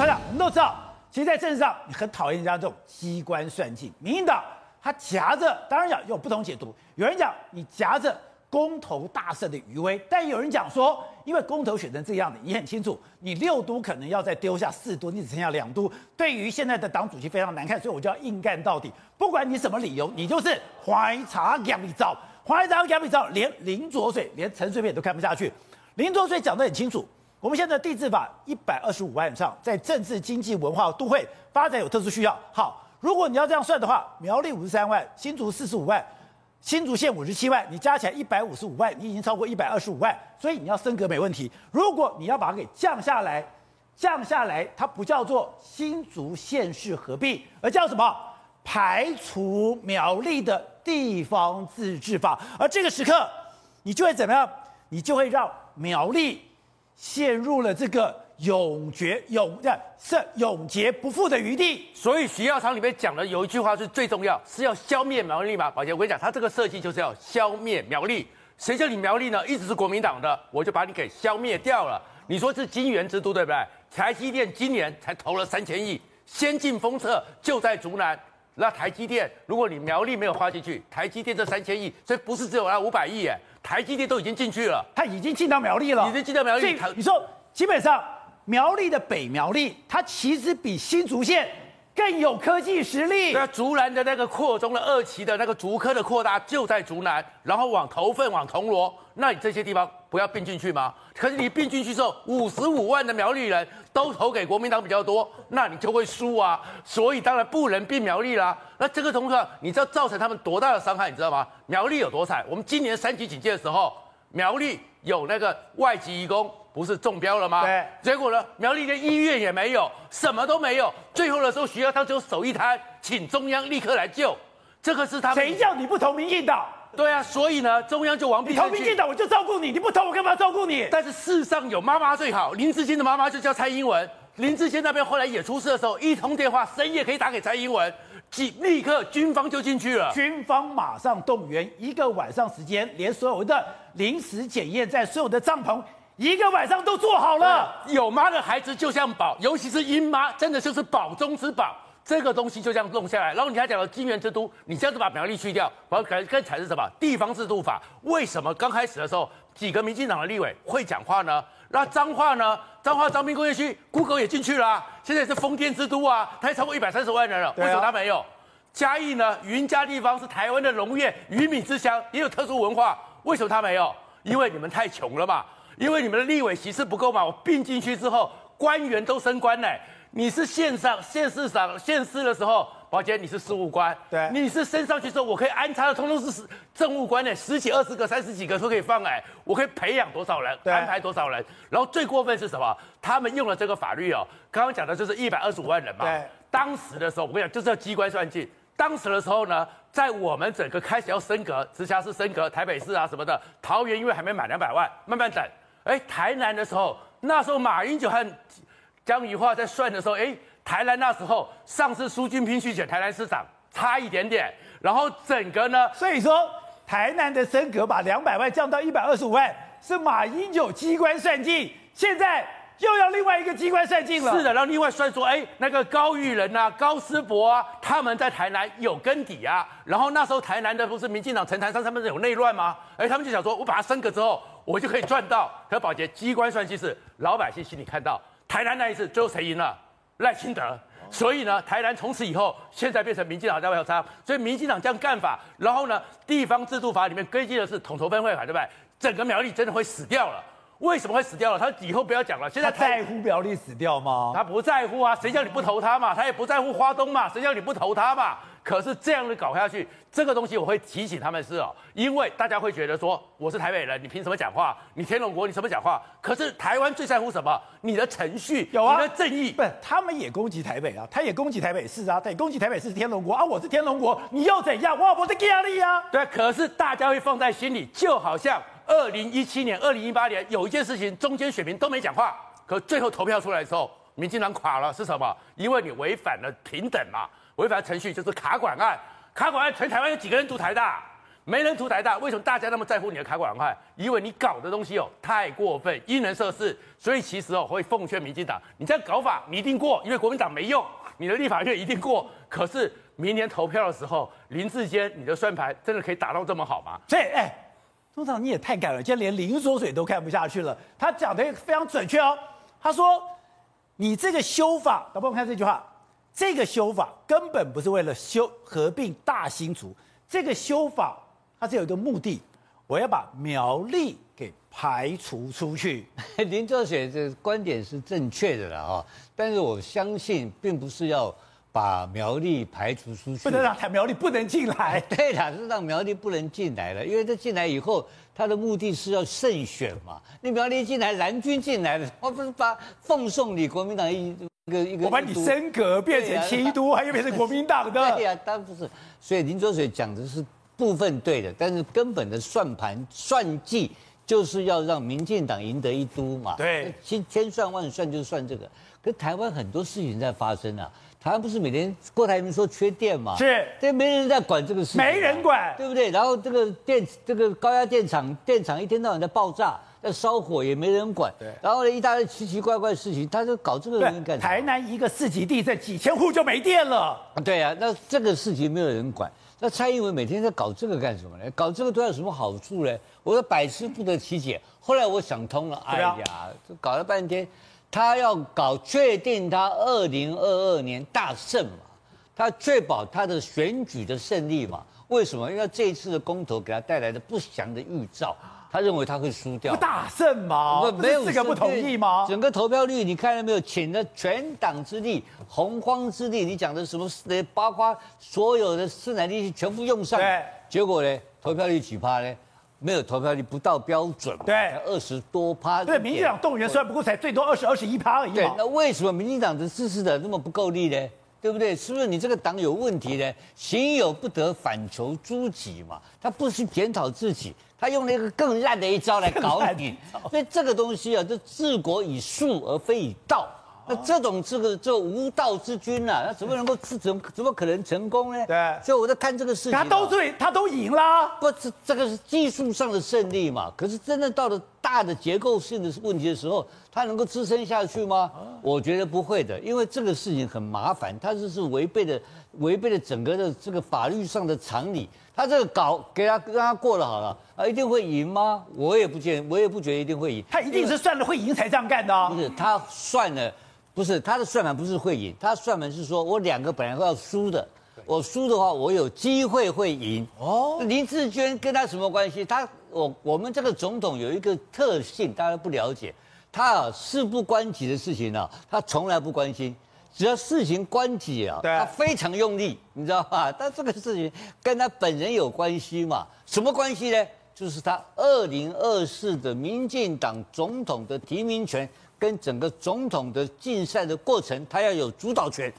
团长，我们都知道，其实，在政治上，你很讨厌人家这种机关算尽。民进党他夹着，当然讲有不同解读。有人讲你夹着公投大胜的余威，但有人讲说，因为公投选成这样的，你很清楚，你六都可能要再丢下四都，你只剩下两都，对于现在的党主席非常难看，所以我就要硬干到底。不管你什么理由，你就是怀茶养一遭，怀茶养一遭，连林卓水、连陈水扁都看不下去。林卓水讲得很清楚。我们现在地治法一百二十五万以上，在政治、经济、文化都会发展有特殊需要。好，如果你要这样算的话，苗栗五十三万，新竹四十五万，新竹县五十七万，你加起来一百五十五万，你已经超过一百二十五万，所以你要升格没问题。如果你要把它给降下来，降下来，它不叫做新竹县市合并，而叫什么？排除苗栗的地方自治法。而这个时刻，你就会怎么样？你就会让苗栗。陷入了这个永绝永是永劫不复的余地，所以徐耀昌里面讲的有一句话是最重要，是要消灭苗栗嘛？宝杰，我跟你讲，他这个设计就是要消灭苗栗。谁叫你苗栗呢？一直是国民党的，我就把你给消灭掉了。你说是金元之都对不对？台积电今年才投了三千亿，先进封测就在竹南。那台积电，如果你苗栗没有花进去，台积电这三千亿，所以不是只有那五百亿耶。台积电都已经进去了，它已经进到苗栗了，已经进到苗栗。你说，基本上苗栗的北苗栗，它其实比新竹县更有科技实力。那竹南的那个扩中的二期的那个竹科的扩大就在竹南，然后往头份往铜锣，那你这些地方不要并进去吗？可是你并进去之后，五十五万的苗栗人都投给国民党比较多，那你就会输啊。所以当然不能并苗栗啦。那这个同学，你知道造成他们多大的伤害？你知道吗？苗栗有多惨？我们今年三级警戒的时候，苗栗有那个外籍移工不是中标了吗？对。结果呢，苗栗连医院也没有，什么都没有。最后的时候，徐耀昌就手一摊，请中央立刻来救。这个是他们。谁叫你不投民进党？对啊，所以呢，中央就王必投民进党，我就照顾你；你不投，我干嘛照顾你？但是世上有妈妈最好。林志坚的妈妈就叫蔡英文。林志坚那边后来也出事的时候，一通电话深夜可以打给蔡英文。即立刻，军方就进去了。军方马上动员，一个晚上时间，连所有的临时检验站、所有的帐篷，一个晚上都做好了。有妈的孩子就像宝，尤其是英妈，真的就是宝中之宝。这个东西就这样弄下来。然后你还讲到金元之都，你这样子把苗栗去掉，我要改更才是什么？地方制度法。为什么刚开始的时候几个民进党的立委会讲话呢？那彰化呢？彰化彰滨工业区，Google 也进去了啊，现在是风电之都啊，它也超过一百三十万人了，为什么它没有？嘉义呢？云嘉地方是台湾的农业鱼米之乡，也有特殊文化，为什么它没有？因为你们太穷了嘛，因为你们的立委席次不够嘛。我并进去之后，官员都升官嘞，你是县上、县市长、县市的时候。宝杰，你是事务官，对，你是升上去之后，我可以安插的，通通是政务官呢，十几、二十个、三十几个都可以放哎，我可以培养多少人，安排多少人，然后最过分是什么？他们用了这个法律哦，刚刚讲的就是一百二十五万人嘛，对，当时的时候我跟你讲，就是要机关算尽，当时的时候呢，在我们整个开始要升格，直辖市升格，台北市啊什么的，桃园因为还没满两百万，慢慢等，哎，台南的时候，那时候马英九和江宜桦在算的时候，哎。台南那时候上次苏俊平去选台南市长，差一点点，然后整个呢，所以说台南的升格把两百万降到一百二十五万，是马英九机关算尽，现在又要另外一个机关算尽了。是的，然后另外算说，哎，那个高玉仁啊、高思博啊，他们在台南有根底啊，然后那时候台南的不是民进党陈台山他们有内乱吗？哎，他们就想说，我把它升格之后，我就可以赚到。可宝杰机关算尽是老百姓心里看到，台南那一次最后谁赢了？赖清德，所以呢，台南从此以后，现在变成民进党在外插，所以民进党这样干法，然后呢，地方制度法里面规定的是统筹分会法，对不对？整个苗栗真的会死掉了。为什么会死掉了？他以后不要讲了。现在在乎苗栗死掉吗？他不在乎啊，谁叫你不投他嘛？他也不在乎花东嘛，谁叫你不投他嘛？可是这样的搞下去，这个东西我会提醒他们是哦，因为大家会觉得说我是台北人，你凭什么讲话？你天龙国你什么讲话？可是台湾最在乎什么？你的程序，有啊，你的正义。不，他们也攻击台北啊，他也攻击台北市啊，对，攻击台北市天龙国啊，我是天龙国，你又怎样？哇，我是压力啊。对，可是大家会放在心里，就好像二零一七年、二零一八年有一件事情，中间选民都没讲话，可最后投票出来的时候，民进党垮了，是什么？因为你违反了平等嘛，违反程序就是卡管案。卡管案，全台湾有几个人读台大？没人读台大，为什么大家那么在乎你的卡管案？因为你搞的东西哦太过分，因人设事，所以其实哦会奉劝民进党，你这样搞法你一定过，因为国民党没用，你的立法院一定过。可是明年投票的时候，林志坚你的算盘真的可以打到这么好吗？所以哎，总统你也太敢了，今天连林浊水都看不下去了，他讲的非常准确哦，他说你这个修法，导播我们看这句话，这个修法根本不是为了修合并大新竹，这个修法。它是有一个目的，我要把苗栗给排除出去。林浊水的观点是正确的了啊，但是我相信并不是要把苗栗排除出去，不能让台苗栗不能进来。对啦，是让苗栗不能进来了，因为他进来以后，他的目的是要胜选嘛。那苗栗进来，蓝军进来了，我不是把奉送你国民党一个一个，我把你升格变成七都，还又变成国民党的。对呀，当然不是。所以林卓水讲的是。部分对的，但是根本的算盘算计就是要让民进党赢得一都嘛。对，千千算万算就算这个。可台湾很多事情在发生啊，台湾不是每天郭台铭说缺电嘛？是，这没人在管这个事情，没人管，对不对？然后这个电这个高压电厂电厂一天到晚在爆炸，在烧火也没人管。对，然后呢一大堆奇奇怪怪的事情，他就搞这个人干什么？台南一个四级地震，几千户就没电了。对啊，那这个事情没有人管。那蔡英文每天在搞这个干什么呢？搞这个都有什么好处呢？我说百思不得其解。后来我想通了，哎呀，这搞了半天，他要搞确定他二零二二年大胜嘛，他确保他的选举的胜利嘛。为什么？因为这一次的公投给他带来的不祥的预兆。他认为他会输掉，不大胜吗？不，没有四个不同意吗？整个投票率你看到没有？倾了全党之力，洪荒之力。你讲的什么？包括所有的生产力全部用上，对。结果呢？投票率几趴呢？没有投票率不到标准嘛？对，二十多趴。对，民进党动员虽然不过才最多二十二十一趴而已。对，那为什么民进党的支持者那么不够力呢？对不对？是不是你这个党有问题呢？行有不得，反求诸己嘛。他不是检讨自己。他用了一个更烂的一招来搞你，所以这个东西啊，就治国以术而非以道。那这种这个这无道之君啊，他怎么能够治怎么怎么可能成功呢？对，所以我在看这个事情，他都对，他都赢了。不，这这个是技术上的胜利嘛。可是真的到了大的结构性的问题的时候，他能够支撑下去吗？我觉得不会的，因为这个事情很麻烦，他这是违背了违背了整个的这个法律上的常理。他这个搞给他让他过了好了啊，一定会赢吗？我也不见，我也不觉得一定会赢。他一定是算了会赢才这样干的。不是他算了，不是他的算盘不是会赢，他算盘是说我两个本来会要输的，我输的话我有机会会赢。哦，林志娟跟他什么关系？他我我们这个总统有一个特性，大家不了解，他啊事不关己的事情呢，他从来不关心。只要事情关己啊，他非常用力，你知道吧？但这个事情跟他本人有关系嘛？什么关系呢？就是他二零二四的民进党总统的提名权跟整个总统的竞赛的过程，他要有主导权，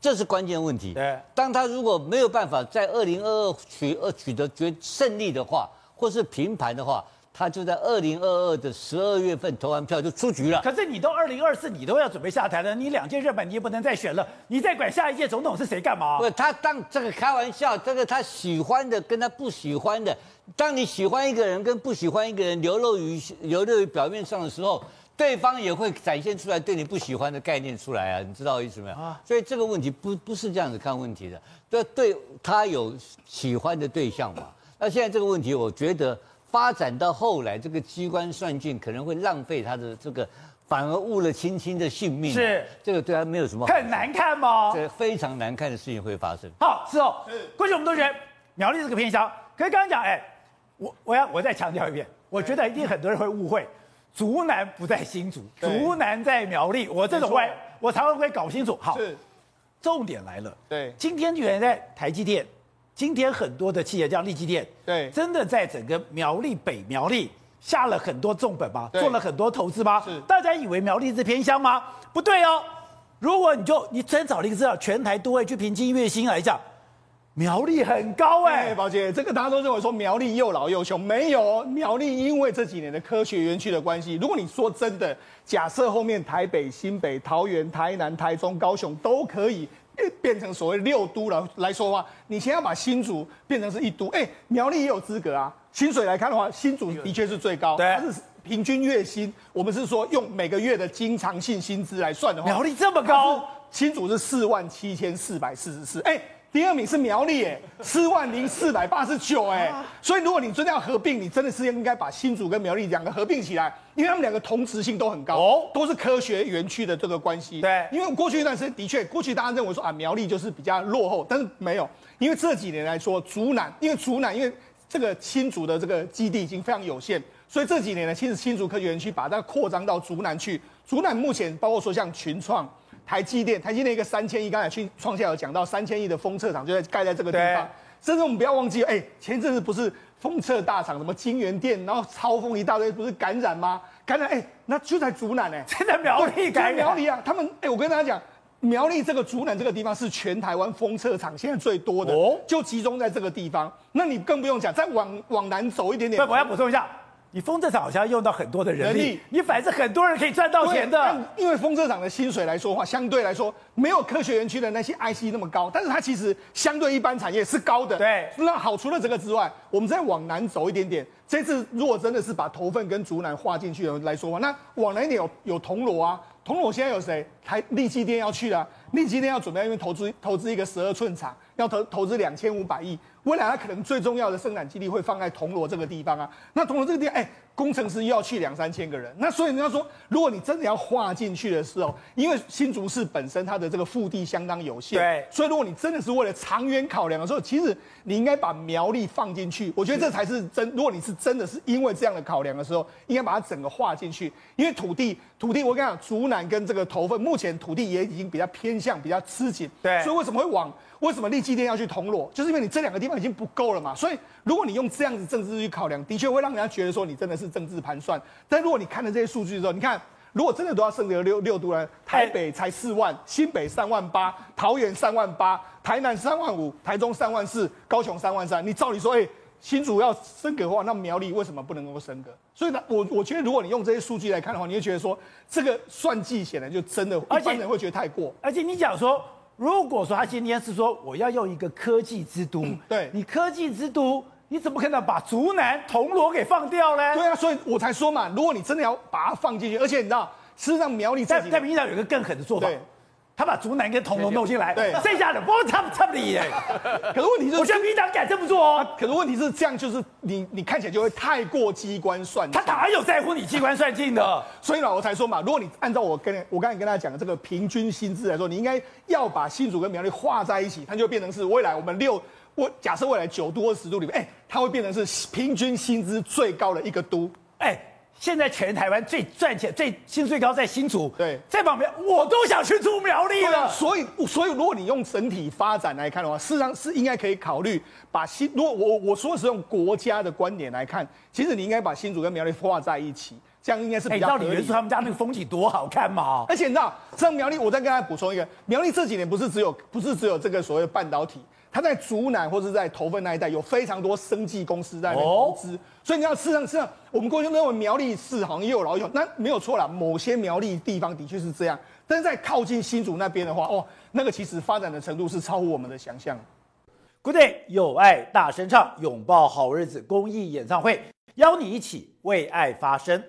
这是关键问题。对，当他如果没有办法在二零二二取呃取得决胜利的话，或是平盘的话。他就在二零二二的十二月份投完票就出局了。可是你都二零二四，你都要准备下台了，你两届日本你也不能再选了，你再管下一届总统是谁干嘛？不是他当这个开玩笑，这个他喜欢的跟他不喜欢的，当你喜欢一个人跟不喜欢一个人流露于流露于表面上的时候，对方也会展现出来对你不喜欢的概念出来啊，你知道意思没有？啊，所以这个问题不不是这样子看问题的，对，对他有喜欢的对象嘛？那现在这个问题，我觉得。发展到后来，这个机关算尽可能会浪费他的这个，反而误了卿卿的性命。是这个对他没有什么。很难看吗？这非常难看的事情会发生。好，是哦。是。过去我们都觉得苗栗这个偏乡，可是刚刚讲，哎，我我要我再强调一遍，我觉得一定很多人会误会，竹南不在新竹，竹南在苗栗。我这种会，我常常会搞清楚。好，重点来了。对。今天居然在台积电。今天很多的企业，像力积电，对，真的在整个苗栗北苗栗下了很多重本吗？做了很多投资吗？是，大家以为苗栗是偏乡吗？不对哦。如果你就你真找了一个资料，全台都会去平均月薪来讲，苗栗很高哎、欸。宝杰，这个大家都认为说苗栗又老又穷，没有苗栗，因为这几年的科学园区的关系。如果你说真的，假设后面台北、新北、桃园、台南、台中、高雄都可以。变成所谓六都来来说的话，你先要把新竹变成是一都，哎，苗栗也有资格啊。薪水来看的话，新竹的确是最高，对，它是平均月薪，我们是说用每个月的经常性薪资来算的话，苗栗这么高，新竹是四万七千四百四十四，哎。第二名是苗栗，哎，四万零四百八十九，哎，所以如果你真的要合并，你真的是应该把新竹跟苗栗两个合并起来，因为他们两个同质性都很高，哦，都是科学园区的这个关系。对，因为过去一段时间的确，过去大家认为说啊，苗栗就是比较落后，但是没有，因为这几年来说，竹南，因为竹南，因为这个新竹的这个基地已经非常有限，所以这几年呢，其实新竹科学园区把它扩张到竹南去，竹南目前包括说像群创。台积电，台积电一个三千亿，刚才去创下有讲到三千亿的封测厂就在盖在这个地方。甚至我们不要忘记，哎、欸，前阵子不是封测大厂什么金源店，然后超风一大堆，不是感染吗？感染，哎、欸，那就在竹南，哎，就在苗栗感染。苗栗啊，他们，哎、欸，我跟大家讲，苗栗这个竹南这个地方是全台湾封测厂现在最多的，哦，就集中在这个地方。那你更不用讲，再往往南走一点点。我要补充一下。你风车厂好像要用到很多的人力，人力你反正很多人可以赚到钱的。因为风车厂的薪水来说的话，相对来说没有科学园区的那些 IC 那么高，但是它其实相对一般产业是高的。对，那好，除了这个之外，我们再往南走一点点。这次如果真的是把头份跟竹南划进去来说的话，那往南一点有有铜锣啊，铜锣现在有谁？台立基店要去了，力积电要准备因为投资投资一个十二寸厂，要投投资两千五百亿。未来它可能最重要的生产基地会放在铜锣这个地方啊，那铜锣这个地方，哎，工程师又要去两三千个人，那所以人家说，如果你真的要划进去的时候，因为新竹市本身它的这个腹地相当有限，对，所以如果你真的是为了长远考量的时候，其实你应该把苗栗放进去，我觉得这才是真。如果你是真的是因为这样的考量的时候，应该把它整个划进去，因为土地土地，我跟你讲，竹南跟这个头份目前土地也已经比较偏向比较吃紧，对，所以为什么会往？为什么立基店要去铜锣？就是因为你这两个地方已经不够了嘛。所以如果你用这样子政治去考量，的确会让人家觉得说你真的是政治盘算。但如果你看了这些数据之后，你看如果真的都要升格六六度呢，台北才四万，新北三万八，桃园三万八，台南三万五，台中三万四，高雄三万三。你照理说，哎，新竹要升格的话，那苗栗为什么不能够升格？所以呢，我我觉得如果你用这些数据来看的话，你会觉得说这个算计显然就真的，一般人会觉得太过。而且你讲说。如果说他今天是说我要用一个科技之都，嗯、对你科技之都，你怎么可能把竹南铜锣给放掉呢？对啊，所以我才说嘛，如果你真的要把它放进去，而且你知道，事实上苗栗在在民进党有一个更狠的做法。他把竹南跟铜锣弄进来，对，剩下的不差不差不离耶。可是问题是，我觉得民进党敢这么做哦、啊。可是问题是，这样就是你你看起来就会太过机关算尽。他哪有在乎你机关算尽的？所以呢，我才说嘛，如果你按照我跟我刚才跟大家讲的这个平均薪资来说，你应该要把新竹跟苗栗划在一起，它就变成是未来我们六我假设未来九都或十都里面，哎，它会变成是平均薪资最高的一个都，哎。现在全台湾最赚钱、最薪最高在新竹，对，在旁边我都想去住苗栗了。所以，所以如果你用整体发展来看的话，事实上是应该可以考虑把新。如果我我说的是用国家的观点来看，其实你应该把新竹跟苗栗画在一起，这样应该是比较。到底元素他们家那个风景多好看嘛？而且你知道，像苗栗，我再跟大家补充一个，苗栗这几年不是只有不是只有这个所谓的半导体。它在竹南或者在头份那一带有非常多生技公司在投资，哦、所以你要事实上，事实上我们过去认为苗栗市好像也有老有，那没有错啦，某些苗栗地方的确是这样，但是在靠近新竹那边的话，哦，那个其实发展的程度是超乎我们的想象。Good day，有爱大声唱，拥抱好日子公益演唱会，邀你一起为爱发声。